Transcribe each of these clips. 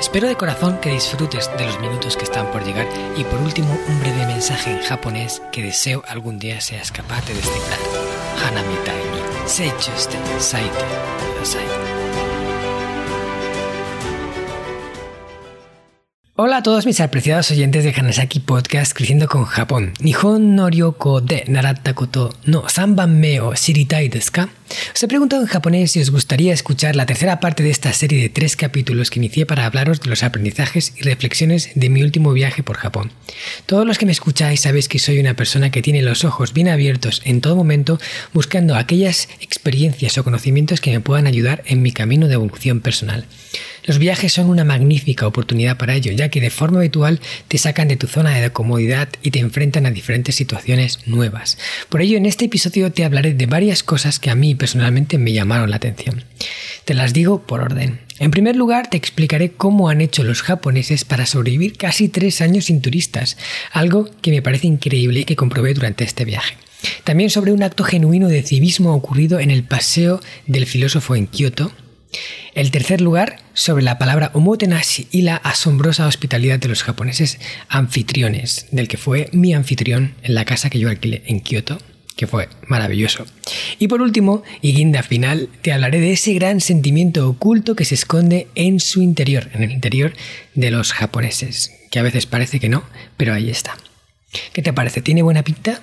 Espero de corazón que disfrutes de los minutos que están por llegar y por último un breve mensaje en japonés que deseo algún día seas capaz de descifrar. Hanamitai ni seichuste saite kudasai. Hola a todos mis apreciados oyentes de Hanasaki Podcast Creciendo con Japón. Nihon no ryoko de naratta koto no sanban me o shiritai desu ka? Os he preguntado en japonés si os gustaría escuchar la tercera parte de esta serie de tres capítulos que inicié para hablaros de los aprendizajes y reflexiones de mi último viaje por Japón. Todos los que me escucháis sabéis que soy una persona que tiene los ojos bien abiertos en todo momento buscando aquellas experiencias o conocimientos que me puedan ayudar en mi camino de evolución personal. Los viajes son una magnífica oportunidad para ello, ya que de forma habitual te sacan de tu zona de comodidad y te enfrentan a diferentes situaciones nuevas. Por ello, en este episodio te hablaré de varias cosas que a mí personalmente me llamaron la atención. Te las digo por orden. En primer lugar, te explicaré cómo han hecho los japoneses para sobrevivir casi tres años sin turistas, algo que me parece increíble y que comprobé durante este viaje. También sobre un acto genuino de civismo ocurrido en el paseo del filósofo en Kioto, el tercer lugar, sobre la palabra omotenashi y la asombrosa hospitalidad de los japoneses anfitriones, del que fue mi anfitrión en la casa que yo alquilé en Kioto, que fue maravilloso. Y por último, y guinda final, te hablaré de ese gran sentimiento oculto que se esconde en su interior, en el interior de los japoneses, que a veces parece que no, pero ahí está. ¿Qué te parece? ¿Tiene buena pinta?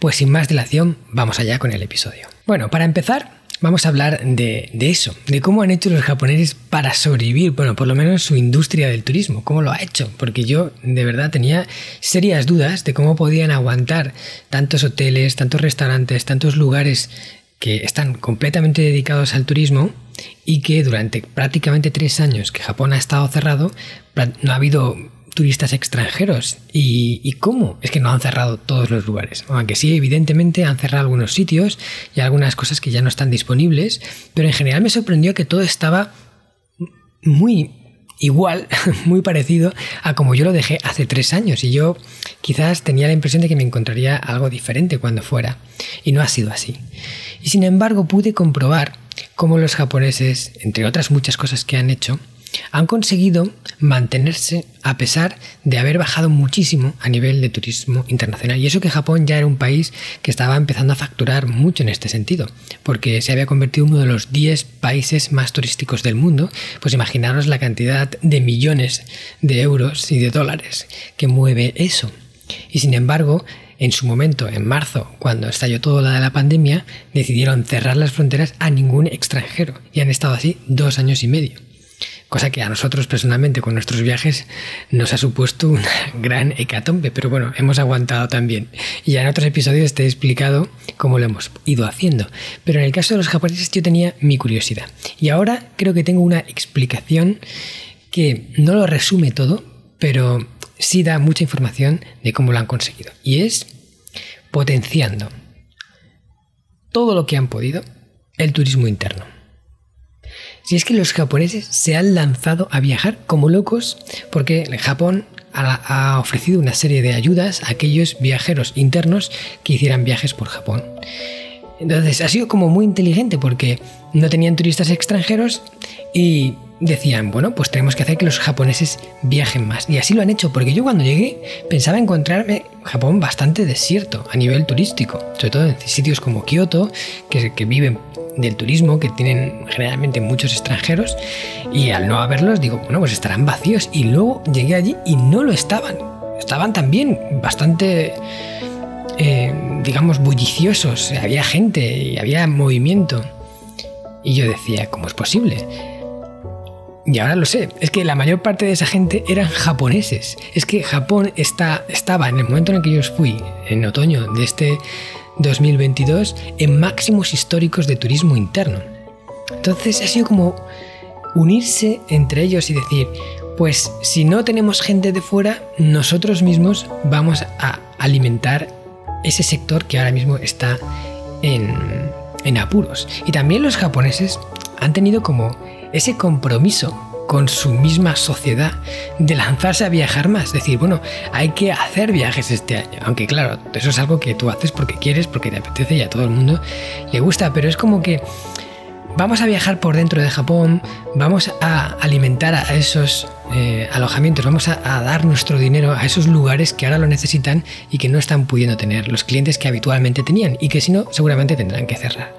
Pues sin más dilación, vamos allá con el episodio. Bueno, para empezar, vamos a hablar de, eso, de cómo han hecho los japoneses para sobrevivir, bueno, por lo menos su industria del turismo, cómo lo ha hecho, porque yo de verdad tenía serias dudas de cómo podían aguantar tantos hoteles, tantos restaurantes, tantos lugares que están completamente dedicados al turismo y que durante prácticamente tres años que Japón ha estado cerrado, no ha habido turistas extranjeros. ¿Y, cómo? Es que no han cerrado todos los lugares. Aunque sí, evidentemente han cerrado algunos sitios y algunas cosas que ya no están disponibles, pero en general me sorprendió que todo estaba muy igual, muy parecido a como yo lo dejé hace tres años y yo quizás tenía la impresión de que me encontraría algo diferente cuando fuera y no ha sido así. Y sin embargo pude comprobar cómo los japoneses, entre otras muchas cosas que han hecho, han conseguido mantenerse a pesar de haber bajado muchísimo a nivel de turismo internacional. Y eso que Japón ya era un país que estaba empezando a facturar mucho en este sentido, porque se había convertido en uno de los 10 países más turísticos del mundo. Pues imaginaros la cantidad de millones de euros y de dólares que mueve eso. Y sin embargo, en su momento, en marzo, cuando estalló todo la de la pandemia, decidieron cerrar las fronteras a ningún extranjero y han estado así dos años y medio cosa que a nosotros personalmente con nuestros viajes nos ha supuesto una gran hecatombe, pero bueno, hemos aguantado también. Y en otros episodios te he explicado cómo lo hemos ido haciendo, pero en el caso de los japoneses yo tenía mi curiosidad. Y ahora creo que tengo una explicación que no lo resume todo, pero sí da mucha información de cómo lo han conseguido. Y es potenciando todo lo que han podido el turismo interno. Si es que los japoneses se han lanzado a viajar como locos porque Japón ha ofrecido una serie de ayudas a aquellos viajeros internos que hicieran viajes por Japón. Entonces ha sido como muy inteligente porque no tenían turistas extranjeros y decían, bueno, pues tenemos que hacer que los japoneses viajen más. Y así lo han hecho, porque yo cuando llegué pensaba encontrarme Japón bastante desierto a nivel turístico, sobre todo en sitios como Kioto, que, que viven del turismo que tienen generalmente muchos extranjeros y al no haberlos digo, bueno, pues estarán vacíos y luego llegué allí y no lo estaban. Estaban también bastante, eh, digamos, bulliciosos, había gente y había movimiento. Y yo decía, ¿cómo es posible? Y ahora lo sé, es que la mayor parte de esa gente eran japoneses. Es que Japón está, estaba en el momento en el que yo fui, en otoño de este 2022 en máximos históricos de turismo interno. Entonces ha sido como unirse entre ellos y decir, pues si no tenemos gente de fuera, nosotros mismos vamos a alimentar ese sector que ahora mismo está en, en apuros. Y también los japoneses han tenido como ese compromiso con su misma sociedad de lanzarse a viajar más. Es decir, bueno, hay que hacer viajes este año. Aunque claro, eso es algo que tú haces porque quieres, porque te apetece y a todo el mundo le gusta. Pero es como que vamos a viajar por dentro de Japón, vamos a alimentar a esos eh, alojamientos, vamos a, a, dar nuestro dinero a esos lugares que ahora lo necesitan y que no están pudiendo tener los clientes que habitualmente tenían y que si no seguramente tendrán que cerrar.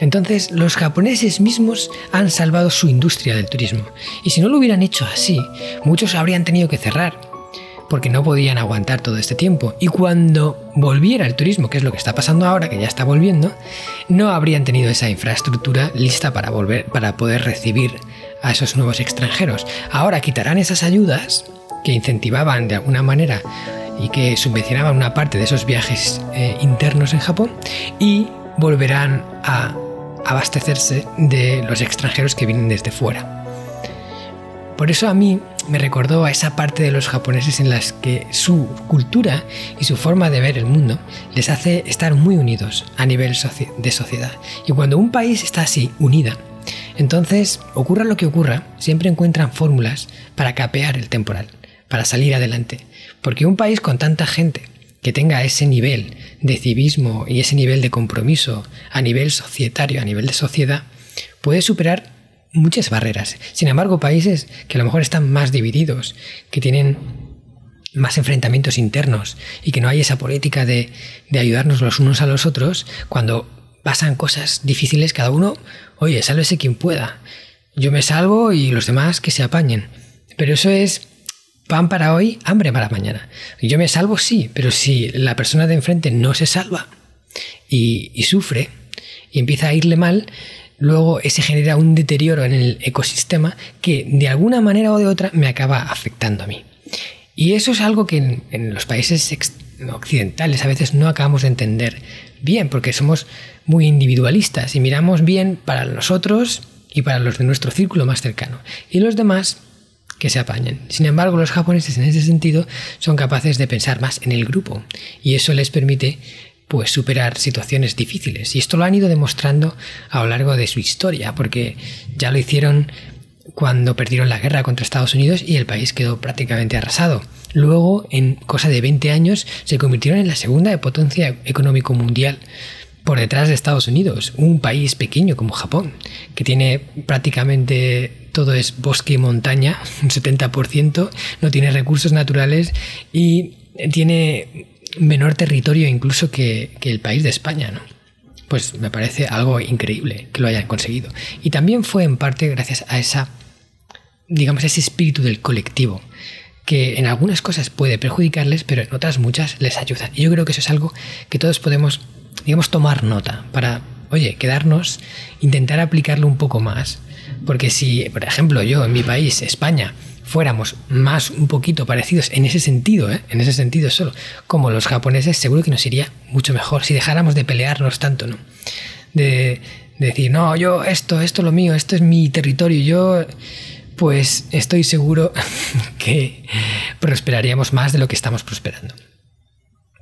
Entonces los japoneses mismos han salvado su industria del turismo y si no lo hubieran hecho así, muchos habrían tenido que cerrar porque no podían aguantar todo este tiempo. Y cuando volviera el turismo, que es lo que está pasando ahora, que ya está volviendo, no habrían tenido esa infraestructura lista para volver, para poder recibir a esos nuevos extranjeros. Ahora quitarán esas ayudas que incentivaban de alguna manera y que subvencionaban una parte de esos viajes eh, internos en Japón y volverán a abastecerse de los extranjeros que vienen desde fuera. Por eso a mí me recordó a esa parte de los japoneses en las que su cultura y su forma de ver el mundo les hace estar muy unidos a nivel de sociedad. Y cuando un país está así, unida, entonces, ocurra lo que ocurra, siempre encuentran fórmulas para capear el temporal, para salir adelante. Porque un país con tanta gente que tenga ese nivel de civismo y ese nivel de compromiso a nivel societario, a nivel de sociedad, puede superar muchas barreras. Sin embargo, países que a lo mejor están más divididos, que tienen más enfrentamientos internos y que no hay esa política de, de ayudarnos los unos a los otros, cuando pasan cosas difíciles, cada uno, oye, sálvese quien pueda. Yo me salvo y los demás que se apañen. Pero eso es pan para hoy, hambre para mañana. Yo me salvo, sí, pero si la persona de enfrente no se salva y, sufre y empieza a irle mal, luego ese genera un deterioro en el ecosistema que de alguna manera o de otra me acaba afectando a mí. Y eso es algo que en, los países occidentales a veces no acabamos de entender bien, porque somos muy individualistas y miramos bien para nosotros y para los de nuestro círculo más cercano. Y los demás que se apañen. Sin embargo, los japoneses en ese sentido son capaces de pensar más en el grupo y eso les permite pues superar situaciones difíciles. Y esto lo han ido demostrando a lo largo de su historia, porque ya lo hicieron cuando perdieron la guerra contra Estados Unidos y el país quedó prácticamente arrasado. Luego, en cosa de 20 años, se convirtieron en la segunda potencia económico mundial por detrás de Estados Unidos, un país pequeño como Japón, que tiene prácticamente todo es bosque y montaña, un 70%, no tiene recursos naturales y tiene menor territorio incluso que, el país de España, ¿no? Pues me parece algo increíble que lo hayan conseguido. Y también fue en parte gracias a esa, digamos, ese espíritu del colectivo, que en algunas cosas puede perjudicarles, pero en otras muchas les ayuda. Y yo creo que eso es algo que todos podemos, digamos, tomar nota para, oye, quedarnos, intentar aplicarlo un poco más. Porque si, por ejemplo, yo en mi país, España, fuéramos más un poquito parecidos en ese sentido, ¿eh? en ese sentido solo, como los japoneses, seguro que nos iría mucho mejor si dejáramos de pelearnos tanto, ¿no? De, decir, no, yo esto, esto es lo mío, esto es mi territorio, yo pues estoy seguro que prosperaríamos más de lo que estamos prosperando.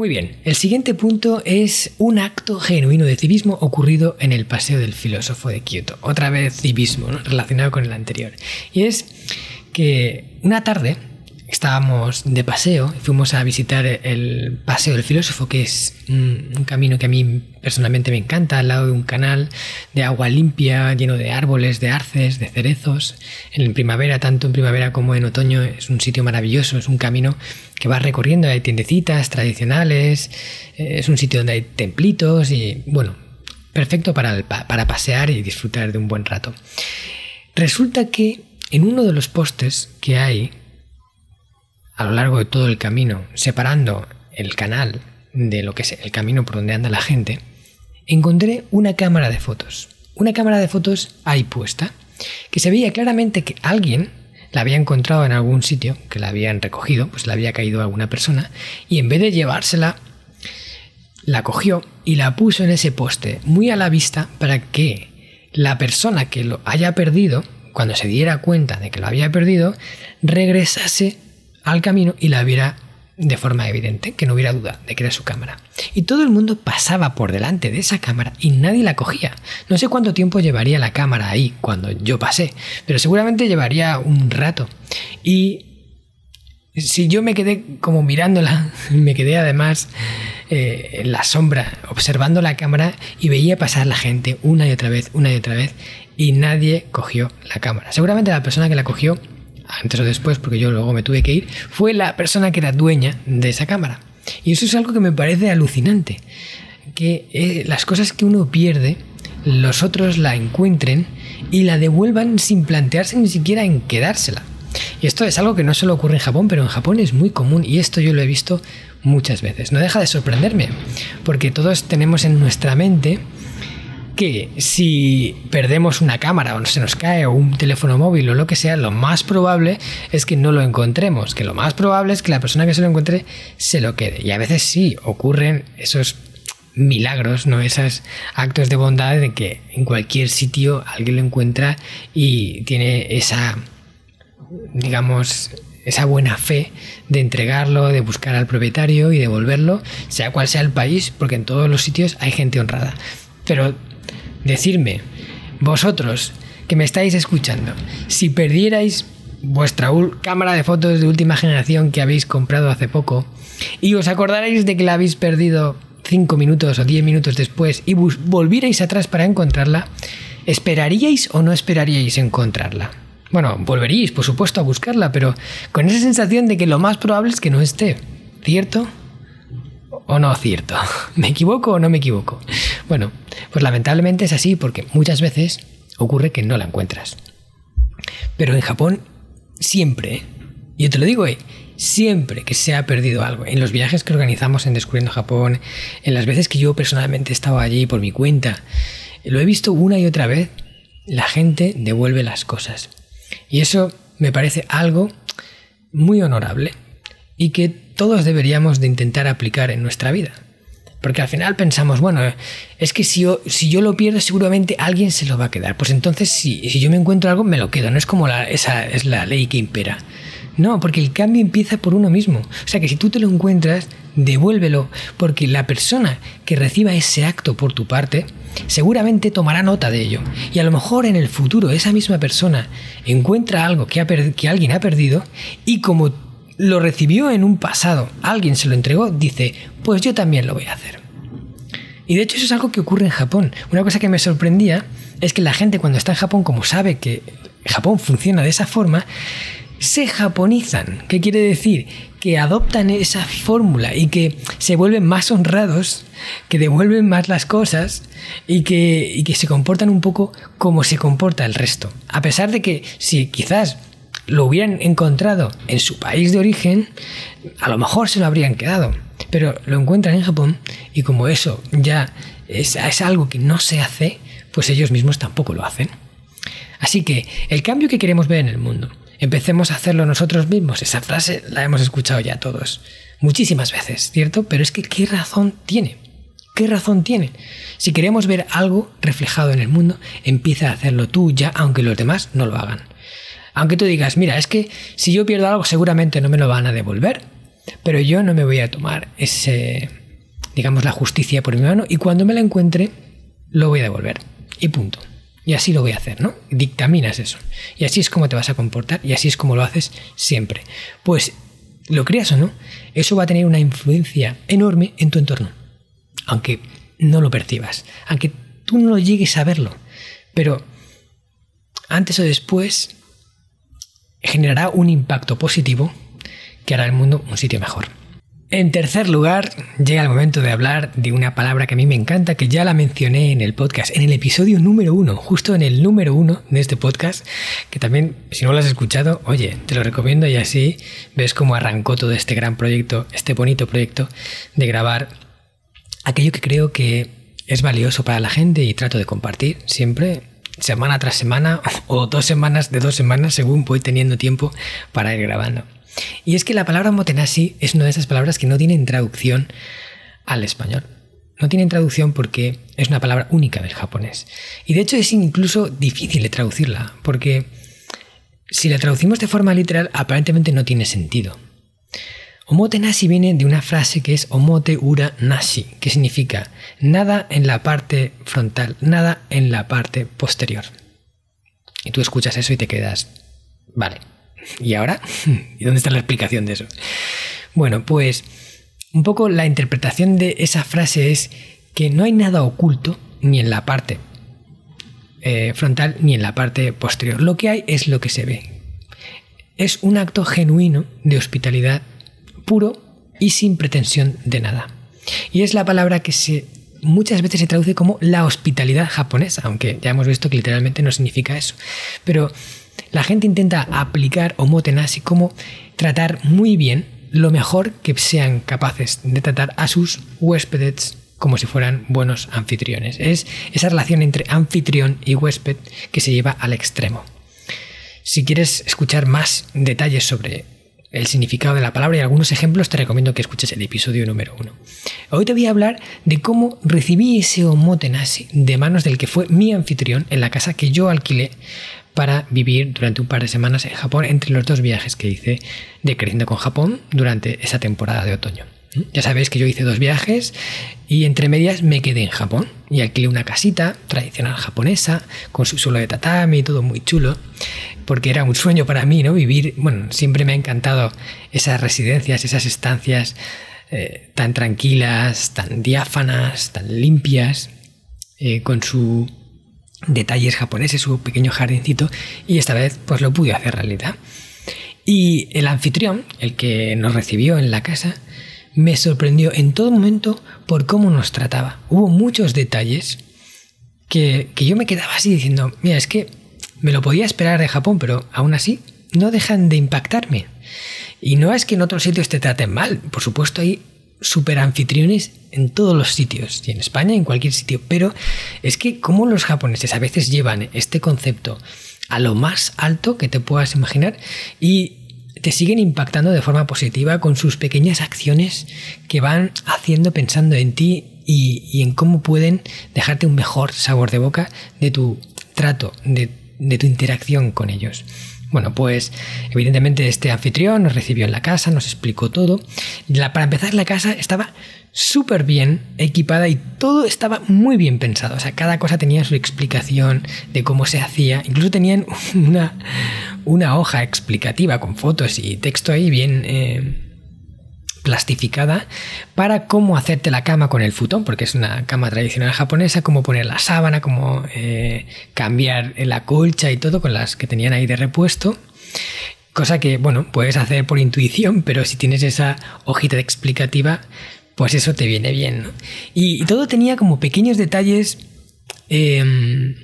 Muy bien, el siguiente punto es un acto genuino de civismo ocurrido en el Paseo del Filósofo de Kioto. Otra vez civismo, relacionado con el anterior. Y es que una tarde, estábamos de paseo y fuimos a visitar el Paseo del Filósofo, que es un, camino que a mí personalmente me encanta, al lado de un canal de agua limpia, lleno de árboles, de arces, de cerezos. En primavera, tanto en primavera como en otoño, es un sitio maravilloso, es un camino que vas recorriendo, hay tiendecitas tradicionales, eh, es un sitio donde hay templitos y, bueno, perfecto para, para pasear y disfrutar de un buen rato. Resulta que en uno de los postes que hay a lo largo de todo el camino, separando el canal de lo que es el camino por donde anda la gente, encontré una cámara de fotos. Una cámara de fotos ahí puesta, que se veía claramente que alguien la había encontrado en algún sitio, que la habían recogido, pues la había caído alguna persona, y en vez de llevársela, la cogió y la puso en ese poste, muy a la vista, para que la persona que lo haya perdido, cuando se diera cuenta de que lo había perdido, regresase al camino y la viera de forma evidente, que no hubiera duda de que era su cámara. Y todo el mundo pasaba por delante de esa cámara y nadie la cogía. No sé cuánto tiempo llevaría la cámara ahí cuando yo pasé, pero seguramente llevaría un rato. Y si yo me quedé como mirándola, me quedé además eh, en la sombra, observando la cámara y veía pasar la gente una y otra vez, una y otra vez, y nadie cogió la cámara. Seguramente la persona que la cogió antes o después, porque yo luego me tuve que ir, fue la persona que era dueña de esa cámara. Y eso es algo que me parece alucinante, que eh, las cosas que uno pierde, los otros la encuentren y la devuelvan sin plantearse ni siquiera en quedársela. Y esto es algo que no solo ocurre en Japón, pero en Japón es muy común y esto yo lo he visto muchas veces. No deja de sorprenderme, porque todos tenemos en nuestra mente que si perdemos una cámara o se nos cae o un teléfono móvil o lo que sea, lo más probable es que no lo encontremos, que lo más probable es que la persona que se lo encuentre se lo quede. Y a veces sí ocurren esos milagros, ¿no? Esos actos de bondad de que en cualquier sitio alguien lo encuentra y tiene esa, digamos, esa buena fe de entregarlo, de buscar al propietario y devolverlo, sea cual sea el país, porque en todos los sitios hay gente honrada. Pero Decidme, vosotros que me estáis escuchando, si perdierais vuestra cámara de fotos de última generación que habéis comprado hace poco y os acordarais de que la habéis perdido 5 minutos o 10 minutos después y volvierais atrás para encontrarla, ¿esperaríais o no esperaríais encontrarla? Bueno, volveríais, por supuesto, a buscarla, pero con esa sensación de que lo más probable es que no esté, ¿cierto? ¿O no cierto? ¿Me equivoco o no me equivoco? Bueno, pues lamentablemente es así porque muchas veces ocurre que no la encuentras. Pero en Japón siempre, yo te lo digo, eh, siempre que se ha perdido algo, en los viajes que organizamos en Descubriendo Japón, en las veces que yo personalmente he estado allí por mi cuenta, lo he visto una y otra vez, la gente devuelve las cosas. Y eso me parece algo muy honorable y que todos deberíamos de intentar aplicar en nuestra vida. Porque al final pensamos, bueno, es que si yo, si yo lo pierdo seguramente alguien se lo va a quedar. Pues entonces si, si yo me encuentro algo, me lo quedo. No es como la, esa es la ley que impera. No, porque el cambio empieza por uno mismo. O sea que si tú te lo encuentras, devuélvelo, porque la persona que reciba ese acto por tu parte seguramente tomará nota de ello. Y a lo mejor en el futuro esa misma persona encuentra algo que, ha que alguien ha perdido y como lo recibió en un pasado, alguien se lo entregó, dice, pues yo también lo voy a hacer. Y de hecho eso es algo que ocurre en Japón. Una cosa que me sorprendía es que la gente cuando está en Japón, como sabe que Japón funciona de esa forma, se japonizan. ¿Qué quiere decir? Que adoptan esa fórmula y que se vuelven más honrados, que devuelven más las cosas y que, y que se comportan un poco como se comporta el resto. A pesar de que si quizás lo hubieran encontrado en su país de origen, a lo mejor se lo habrían quedado. Pero lo encuentran en Japón y como eso ya es, algo que no se hace, pues ellos mismos tampoco lo hacen. Así que el cambio que queremos ver en el mundo, empecemos a hacerlo nosotros mismos. Esa frase la hemos escuchado ya todos muchísimas veces, ¿cierto? Pero es que ¿qué razón tiene? ¿Qué razón tiene? Si queremos ver algo reflejado en el mundo, empieza a hacerlo tú ya, aunque los demás no lo hagan. Aunque tú digas, mira, es que si yo pierdo algo seguramente no me lo van a devolver, pero yo no me voy a tomar ese, digamos, la justicia por mi mano y cuando me la encuentre, lo voy a devolver. Y punto. Y así lo voy a hacer, ¿no? Dictaminas eso. Y así es como te vas a comportar y así es como lo haces siempre. Pues, lo creas o no, eso va a tener una influencia enorme en tu entorno. Aunque no lo percibas, aunque tú no llegues a verlo. Pero antes o después generará un impacto positivo que hará el mundo un sitio mejor. En tercer lugar, llega el momento de hablar de una palabra que a mí me encanta, que ya la mencioné en el podcast, en el episodio número uno, justo en el número uno de este podcast, que también, si no lo has escuchado, oye, te lo recomiendo y así ves cómo arrancó todo este gran proyecto, este bonito proyecto de grabar aquello que creo que es valioso para la gente y trato de compartir siempre semana tras semana o dos semanas de dos semanas según voy teniendo tiempo para ir grabando. Y es que la palabra motenashi es una de esas palabras que no tienen traducción al español. No tienen traducción porque es una palabra única del japonés. Y de hecho es incluso difícil de traducirla, porque si la traducimos de forma literal aparentemente no tiene sentido. Omote nashi viene de una frase que es omote ura nashi, que significa nada en la parte frontal, nada en la parte posterior. Y tú escuchas eso y te quedas, vale, ¿y ahora? ¿Y dónde está la explicación de eso? Bueno, pues un poco la interpretación de esa frase es que no hay nada oculto ni en la parte eh, frontal ni en la parte posterior. Lo que hay es lo que se ve. Es un acto genuino de hospitalidad puro y sin pretensión de nada. Y es la palabra que muchas veces se traduce como la hospitalidad japonesa, aunque ya hemos visto que literalmente no significa eso. Pero la gente intenta aplicar omotenashi como tratar muy bien lo mejor que sean capaces de tratar a sus huéspedes como si fueran buenos anfitriones. Es esa relación entre anfitrión y huésped que se lleva al extremo. Si quieres escuchar más detalles sobre el significado de la palabra y algunos ejemplos, te recomiendo que escuches el episodio número uno. Hoy te voy a hablar de cómo recibí ese omotenashi de manos del que fue mi anfitrión en la casa que yo alquilé para vivir durante un par de semanas en Japón entre los dos viajes que hice de Creciendo con Japón durante esa temporada de otoño. Ya sabéis que yo hice dos viajes y entre medias me quedé en Japón y alquilé una casita tradicional japonesa con su suelo de tatami y todo muy chulo porque era un sueño para mí, ¿no? Vivir, bueno, siempre me ha encantado esas residencias, esas estancias eh, tan tranquilas, tan diáfanas, tan limpias, eh, con su detalles japoneses, su pequeño jardincito y esta vez pues lo pude hacer realidad. Y el anfitrión, el que nos recibió en la casa, me sorprendió en todo momento por cómo nos trataba. Hubo muchos detalles que, yo me quedaba así diciendo, mira, es que me lo podía esperar de Japón, pero aún así no dejan de impactarme. Y no es que en otros sitios te traten mal, por supuesto hay super anfitriones en todos los sitios, y en España, en cualquier sitio, pero es que como los japoneses a veces llevan este concepto a lo más alto que te puedas imaginar y te siguen impactando de forma positiva con sus pequeñas acciones que van haciendo pensando en ti y, en cómo pueden dejarte un mejor sabor de boca de tu trato, de, tu interacción con ellos. Bueno, pues evidentemente este anfitrión nos recibió en la casa, nos explicó todo. para empezar, la casa estaba súper bien equipada y todo estaba muy bien pensado. O sea, cada cosa tenía su explicación de cómo se hacía. Incluso tenían una, una hoja explicativa con fotos y texto ahí bien eh, plastificada para cómo hacerte la cama con el futón, porque es una cama tradicional japonesa, cómo poner la sábana, cómo eh, cambiar la colcha y todo con las que tenían ahí de repuesto. Cosa que, bueno, puedes hacer por intuición, pero si tienes esa hojita explicativa, pues eso te viene bien. Y, todo tenía como pequeños detalles em,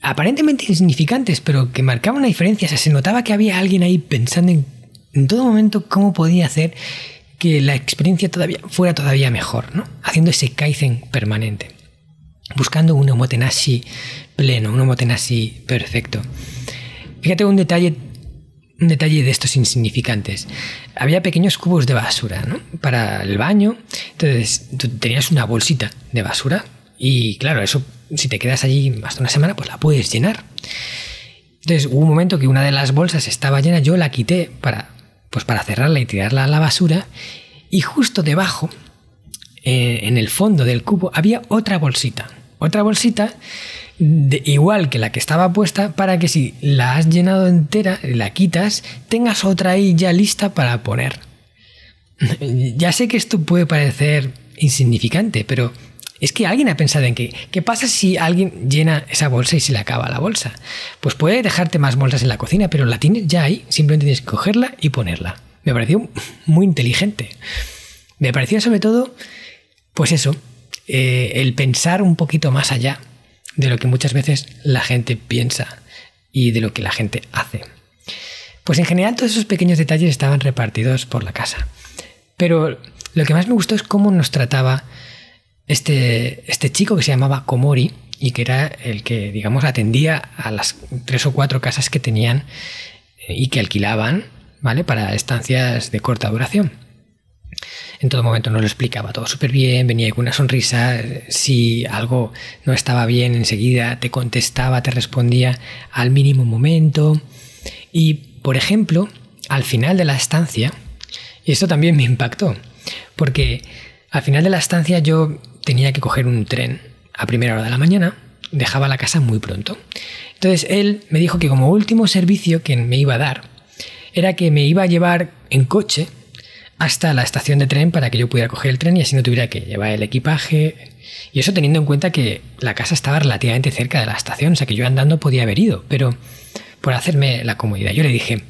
aparentemente insignificantes, pero que marcaban una diferencia. O sea, se notaba que había alguien ahí pensando en, en todo momento cómo podía hacer que la experiencia todavía fuera todavía mejor, ¿no? Haciendo ese kaizen permanente. Buscando un omotenashi pleno, un omotenashi perfecto. Fíjate un detalle un detalle de estos insignificantes. Había pequeños cubos de basura, ¿no? Para el baño. Entonces, tú tenías una bolsita de basura y claro, eso, si te quedas allí hasta una semana, pues la puedes llenar. Entonces, hubo un momento que una de las bolsas estaba llena, yo la quité para, pues para cerrarla y tirarla a la basura y justo debajo, eh, en el fondo del cubo, había otra bolsita. Otra bolsita igual que la que estaba puesta para que si la has llenado entera, la quitas, tengas otra ahí ya lista para poner. ya sé que esto puede parecer insignificante, pero es que alguien ha pensado en que, ¿qué pasa si alguien llena esa bolsa y se le acaba la bolsa? Pues puede dejarte más bolsas en la cocina, pero la tienes ya ahí, simplemente tienes que cogerla y ponerla. Me pareció muy inteligente. Me pareció sobre todo, pues eso, eh, el pensar un poquito más allá de lo que muchas veces la gente piensa y de lo que la gente hace. Pues en general todos esos pequeños detalles estaban repartidos por la casa. Pero lo que más me gustó es cómo nos trataba este, este chico que se llamaba Komori y que era el que, digamos, atendía a las tres o cuatro casas que tenían eh, y que alquilaban, ¿vale? Para estancias de corta duración. En todo momento nos lo explicaba todo súper bien, venía con una sonrisa, si algo no estaba bien enseguida te contestaba, te respondía al mínimo momento. Y, por ejemplo, al final de la estancia, y esto también me impactó, porque al final de la estancia yo tenía que coger un tren a primera hora de la mañana, dejaba la casa muy pronto. Entonces él me dijo que como último servicio que me iba a dar era que me iba a llevar en coche hasta la estación de tren para que yo pudiera coger el tren y así no tuviera que llevar el equipaje. Y eso teniendo en cuenta que la casa estaba relativamente cerca de la estación, o sea que yo andando podía haber ido, pero por hacerme la comodidad. Yo le dije,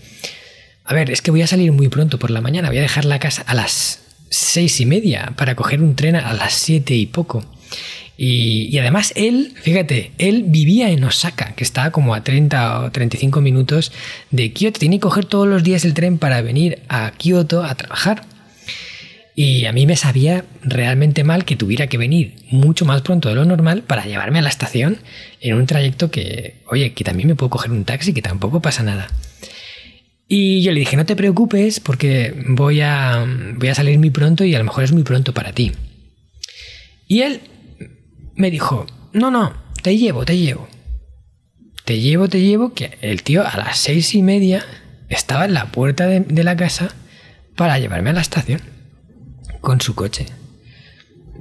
a ver, es que voy a salir muy pronto por la mañana, voy a dejar la casa a las seis y media para coger un tren a las siete y poco. Y, además él, fíjate, él vivía en Osaka, que está como a 30 o 35 minutos de Kioto. Tiene que coger todos los días el tren para venir a Kioto a trabajar. Y a mí me sabía realmente mal que tuviera que venir mucho más pronto de lo normal para llevarme a la estación en un trayecto que, oye, que también me puedo coger un taxi, que tampoco pasa nada. Y yo le dije, no te preocupes porque voy a, voy a salir muy pronto y a lo mejor es muy pronto para ti. Y él me dijo, no, no, te llevo, te llevo. Te llevo, te llevo, que el tío a las seis y media estaba en la puerta de, la casa para llevarme a la estación con su coche.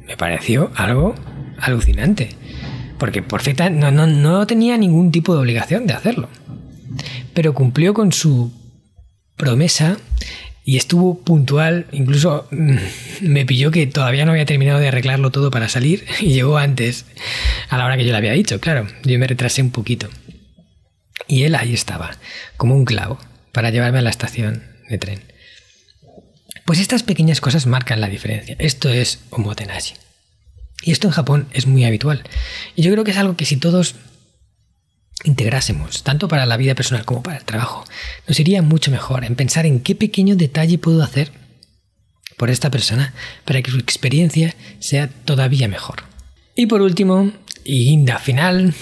Me pareció algo alucinante. Porque perfecta no, no, no tenía ningún tipo de obligación de hacerlo. Pero cumplió con su promesa y estuvo puntual, incluso mm, me pilló que todavía no había terminado de arreglarlo todo para salir y llegó antes, a la hora que yo le había dicho, claro, yo me retrasé un poquito. Y él ahí estaba, como un clavo, para llevarme a la estación de tren. Pues estas pequeñas cosas marcan la diferencia. Esto es omotenashi. Y esto en Japón es muy habitual. Y yo creo que es algo que si todos integrásemos, tanto para la vida personal como para el trabajo, nos iría mucho mejor en pensar en qué pequeño detalle puedo hacer por esta persona para que su experiencia sea todavía mejor. Y por último, y guinda final,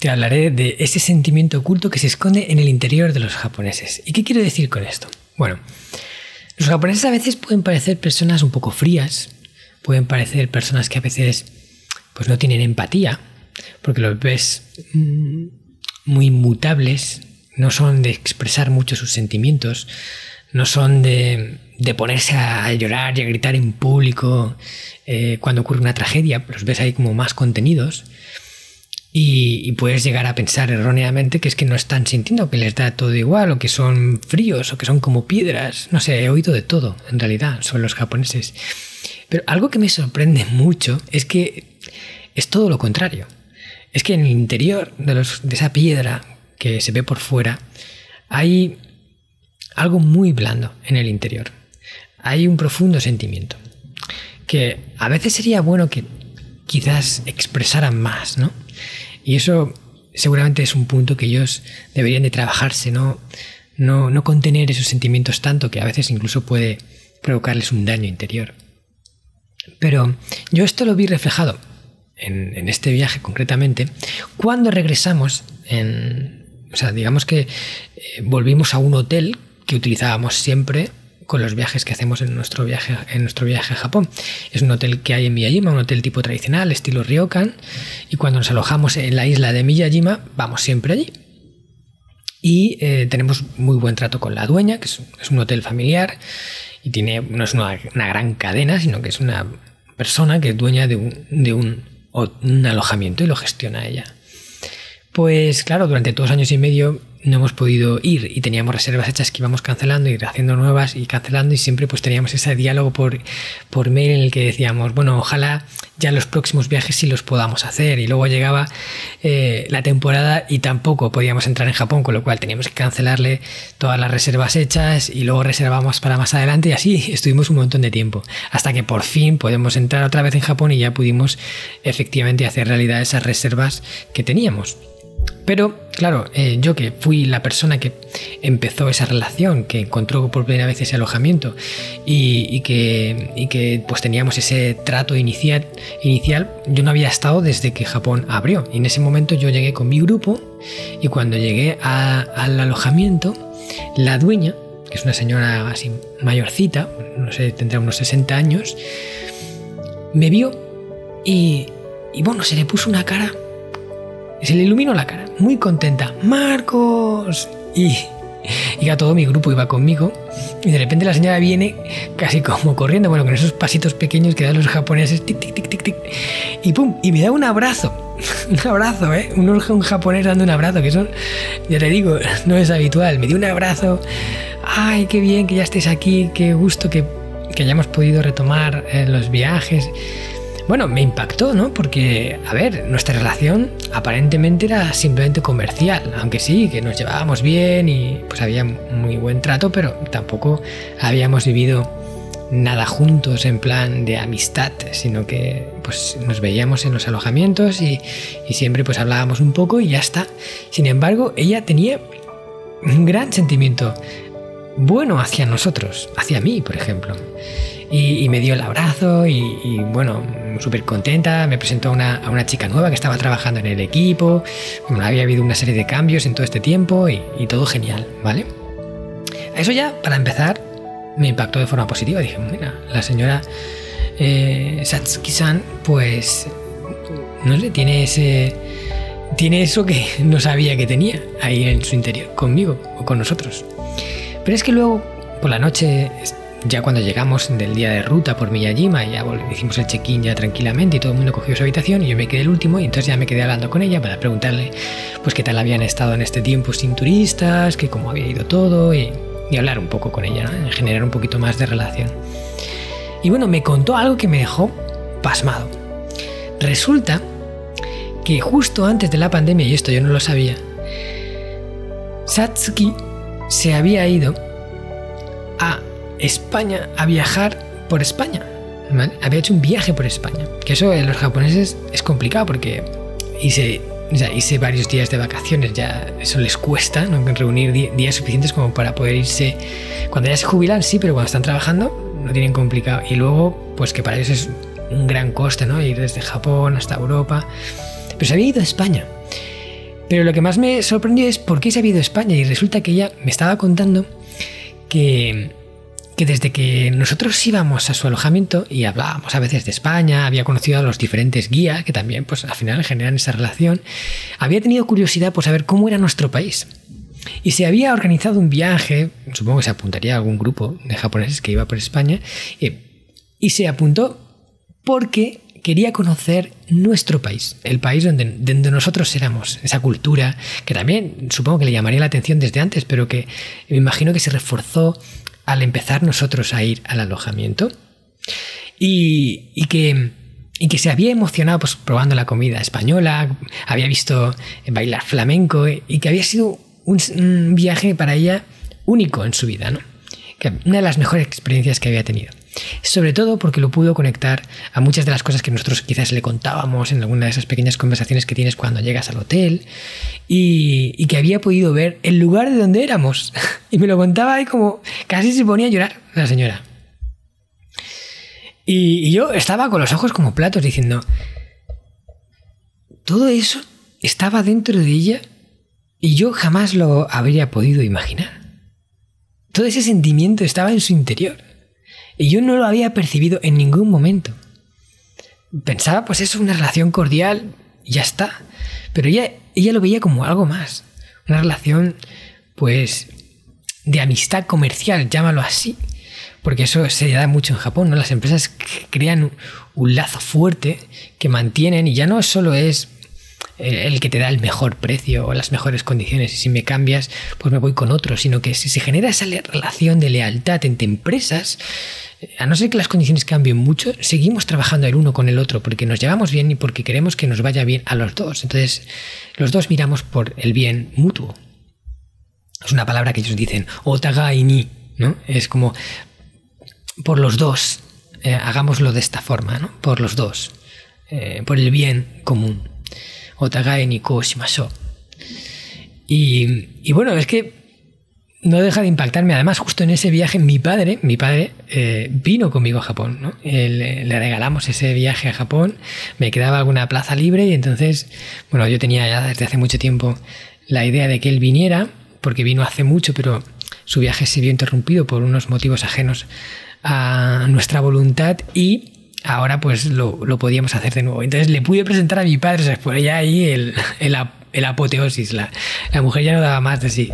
te hablaré de ese sentimiento oculto que se esconde en el interior de los japoneses. ¿Y qué quiero decir con esto? Bueno, los japoneses a veces pueden parecer personas un poco frías, pueden parecer personas que a veces pues no tienen empatía, porque los ves mm, muy inmutables, no son de expresar mucho sus sentimientos, no son de, ponerse a llorar y a gritar en público eh, cuando ocurre una tragedia, los ves ahí como más contenidos. Y, puedes llegar a pensar erróneamente que es que no están sintiendo, que les da todo igual, o que son fríos, o que son como piedras. No sé, he oído de todo, en realidad, sobre los japoneses. Pero algo que me sorprende mucho es que es todo lo contrario es que en el interior de, esa piedra que se ve por fuera hay algo muy blando en el interior. Hay un profundo sentimiento que a veces sería bueno que quizás expresaran más, ¿no? Y eso seguramente es un punto que ellos deberían de trabajarse, ¿no? No, no contener esos sentimientos tanto que a veces incluso puede provocarles un daño interior. Pero yo esto lo vi reflejado en, este viaje concretamente, cuando regresamos, en, o sea, digamos que eh, volvimos a un hotel que utilizábamos siempre con los viajes que hacemos en nuestro viaje, en nuestro viaje a Japón. Es un hotel que hay en Miyajima, un hotel tipo tradicional, estilo ryokan, y cuando nos alojamos en la isla de Miyajima, vamos siempre allí. Y eh, tenemos muy buen trato con la dueña, que es, un hotel familiar, y tiene, no es una, gran cadena, sino que es una persona que es dueña de un, de un o un alojamiento y lo gestiona ella. Pues claro, durante dos años y medio no hemos podido ir y teníamos reservas hechas que íbamos cancelando y haciendo nuevas y cancelando y siempre pues teníamos ese diálogo por, por mail en el que decíamos, bueno, ojalá ya los próximos viajes sí los podamos hacer y luego llegaba eh, la temporada y tampoco podíamos entrar en Japón, con lo cual teníamos que cancelarle todas las reservas hechas y luego reservamos para más adelante y así estuvimos un montón de tiempo hasta que por fin podemos entrar otra vez en Japón y ya pudimos efectivamente hacer realidad esas reservas que teníamos. Pero, claro, eh, yo que fui la persona que empezó esa relación, que encontró por primera vez ese alojamiento y, que, pues teníamos ese trato inicial, yo no había estado desde que Japón abrió. Y en ese momento yo llegué con mi grupo y cuando llegué al alojamiento, la dueña, que es una señora así mayorcita, no sé, tendrá unos 60 años, me vio y bueno, se le puso una cara se le iluminó la cara, muy contenta. ¡Marcos! Y, y a todo mi grupo iba conmigo. Y de repente la señora viene casi como corriendo, bueno, con esos pasitos pequeños que dan los japoneses, tic, tic, tic, tic, tic. Y pum, y me da un abrazo. un abrazo, ¿eh? Un, un japonés dando un abrazo, que eso, ya te digo, no es habitual. Me dio un abrazo. ¡Ay, qué bien que ya estés aquí! ¡Qué gusto que, que hayamos podido retomar eh, los viajes! Bueno, me impactó, ¿no? Porque, a ver, nuestra relación aparentemente era simplemente comercial, aunque sí, que nos llevábamos bien y pues había muy buen trato, pero tampoco habíamos vivido nada juntos en plan de amistad, sino que pues nos veíamos en los alojamientos y, y siempre pues hablábamos un poco y ya está. Sin embargo, ella tenía un gran sentimiento bueno hacia nosotros, hacia mí, por ejemplo. Y, me dio el abrazo y, bueno, súper contenta. Me presentó a una, a una, chica nueva que estaba trabajando en el equipo. Había habido una serie de cambios en todo este tiempo y, todo genial, ¿vale? Eso ya, para empezar, me impactó de forma positiva. Dije, mira, la señora eh, Satsuki-san, pues, no sé, tiene ese... Tiene eso que no sabía que tenía ahí en su interior, conmigo o con nosotros. Pero es que luego, por la noche, ya cuando llegamos del día de ruta por Miyajima, ya hicimos el check-in ya tranquilamente y todo el mundo cogió su habitación y yo me quedé el último y entonces ya me quedé hablando con ella para preguntarle pues qué tal habían estado en este tiempo sin turistas, que cómo había ido todo y, hablar un poco con ella, ¿no? generar un poquito más de relación. Y bueno, me contó algo que me dejó pasmado. Resulta que justo antes de la pandemia, y esto yo no lo sabía, Satsuki se había ido a España a viajar por España. Había hecho un viaje por España. Que eso en los japoneses es complicado porque hice, hice varios días de vacaciones, ya eso les cuesta reunir días suficientes como para poder irse. Cuando ya se jubilan, sí, pero cuando están trabajando no tienen complicado. Y luego, pues que para ellos es un gran coste, ¿no? Ir desde Japón hasta Europa. Pero se había ido a España. Pero lo que más me sorprendió es por qué se había ido a España. Y resulta que ella me estaba contando que que desde que nosotros íbamos a su alojamiento y hablábamos a veces de España, había conocido a los diferentes guías que también pues al final generan esa relación, había tenido curiosidad por saber cómo era nuestro país. Y se había organizado un viaje, supongo que se apuntaría a algún grupo de japoneses que iba por España, eh, y se apuntó porque quería conocer nuestro país, el país donde, donde, nosotros éramos, esa cultura que también supongo que le llamaría la atención desde antes, pero que me imagino que se reforzó al empezar nosotros a ir al alojamiento y, que, se había emocionado pues, probando la comida española, había visto bailar flamenco y que había sido un, viaje para ella único en su vida, ¿no? una de las mejores experiencias que había tenido. Sobre todo porque lo pudo conectar a muchas de las cosas que nosotros quizás le contábamos en alguna de esas pequeñas conversaciones que tienes cuando llegas al hotel y, que había podido ver el lugar de donde éramos. Y me lo contaba ahí como casi se ponía a llorar la señora. Y, y yo estaba con los ojos como platos diciendo, todo eso estaba dentro de ella y yo jamás lo habría podido imaginar. Todo ese sentimiento estaba en su interior. Y yo no lo había percibido en ningún momento. Pensaba, pues eso, una relación cordial ya está. Pero ella, ella lo veía como algo más. Una relación, pues, de amistad comercial, llámalo así. Porque eso se da mucho en Japón, ¿no? Las empresas crean un lazo fuerte que mantienen y ya no solo es el que te da el mejor precio o las mejores condiciones y si me cambias pues me voy con otro, sino que si se genera esa relación de lealtad entre empresas, a no ser que las condiciones cambien mucho, seguimos trabajando el uno con el otro porque nos llevamos bien y porque queremos que nos vaya bien a los dos. Entonces, los dos miramos por el bien mutuo. Es una palabra que ellos dicen, otagai ni, ¿no? Es como por los dos, eh, hagámoslo de esta forma, ¿no? Por los dos, eh, por el bien común. Otagai ni koshimasho. Y, y bueno, es que no deja de impactarme. Además, justo en ese viaje, mi padre, mi padre eh, vino conmigo a Japón. ¿no? Le, le, regalamos ese viaje a Japón. Me quedaba alguna plaza libre y entonces, bueno, yo tenía ya desde hace mucho tiempo la idea de que él viniera, porque vino hace mucho, pero su viaje se vio interrumpido por unos motivos ajenos a nuestra voluntad y ahora pues lo, lo podíamos hacer de nuevo. Entonces le pude presentar a mi padre, o sea, ya ahí el, el, el apoteosis. La, la mujer ya no daba más de sí.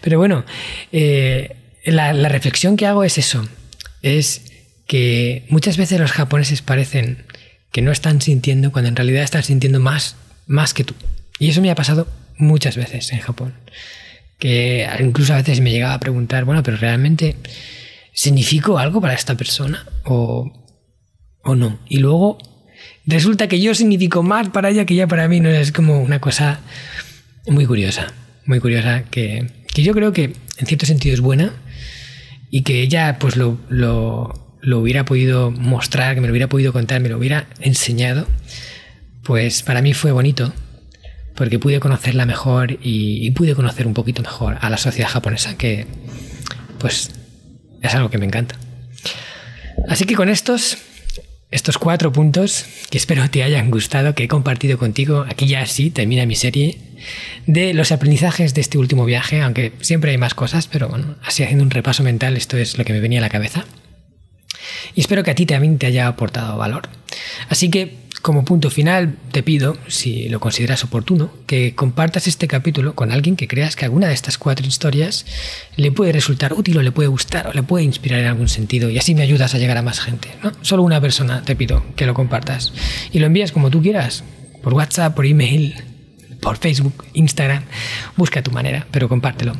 Pero bueno, eh, la, reflexión que hago es eso, es que muchas veces los japoneses parecen que no están sintiendo cuando en realidad están sintiendo más, más que tú. Y eso me ha pasado muchas veces en Japón. Que incluso a veces me llegaba a preguntar, bueno, pero realmente significó algo para esta persona o, o no. Y luego resulta que yo significo más para ella que ella para mí. No es como una cosa muy curiosa, muy curiosa que, que yo creo que en cierto sentido es buena y que ella pues lo, lo, lo, hubiera podido mostrar, que me lo hubiera podido contar, me lo hubiera enseñado, pues para mí fue bonito porque pude conocerla mejor y, y pude conocer un poquito mejor a la sociedad japonesa que pues es algo que me encanta. Así que con estos estos cuatro puntos que espero te hayan gustado, que he compartido contigo, aquí ya sí termina mi serie de los aprendizajes de este último viaje, aunque siempre hay más cosas, pero bueno, así haciendo un repaso mental, esto es lo que me venía a la cabeza. Y espero que a ti también te haya aportado valor. Así que como punto final, te pido, si lo consideras oportuno, que compartas este capítulo con alguien que creas que alguna de estas cuatro historias le puede resultar útil o le puede gustar o le puede inspirar en algún sentido y así me ayudas a llegar a más gente. ¿no? Solo una persona te pido que lo compartas y lo envías como tú quieras, por WhatsApp, por email, por Facebook, Instagram, busca tu manera, pero compártelo.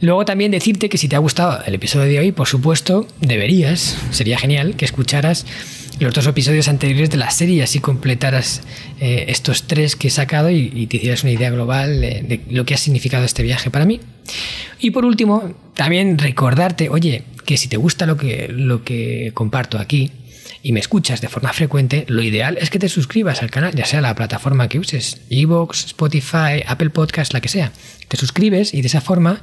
Luego también decirte que si te ha gustado el episodio de hoy, por supuesto, deberías, sería genial que escucharas los dos episodios anteriores de la serie así completaras eh, estos tres que he sacado y, y, te hicieras una idea global de, de, lo que ha significado este viaje para mí. Y por último, también recordarte, oye, que si te gusta lo que, lo que comparto aquí y me escuchas de forma frecuente, lo ideal es que te suscribas al canal, ya sea la plataforma que uses, Evox, Spotify, Apple Podcast, la que sea. Te suscribes y de esa forma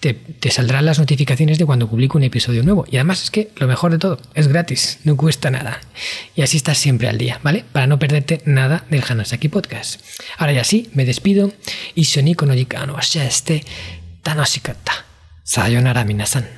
te, saldrán las notificaciones de cuando publico un episodio nuevo. Y además es que lo mejor de todo, es gratis, no cuesta nada. Y así estás siempre al día, ¿vale? Para no perderte nada del Hanasaki Podcast. Ahora ya sí, me despido. Y Shoniko no Jikano este. Sayonara minasan.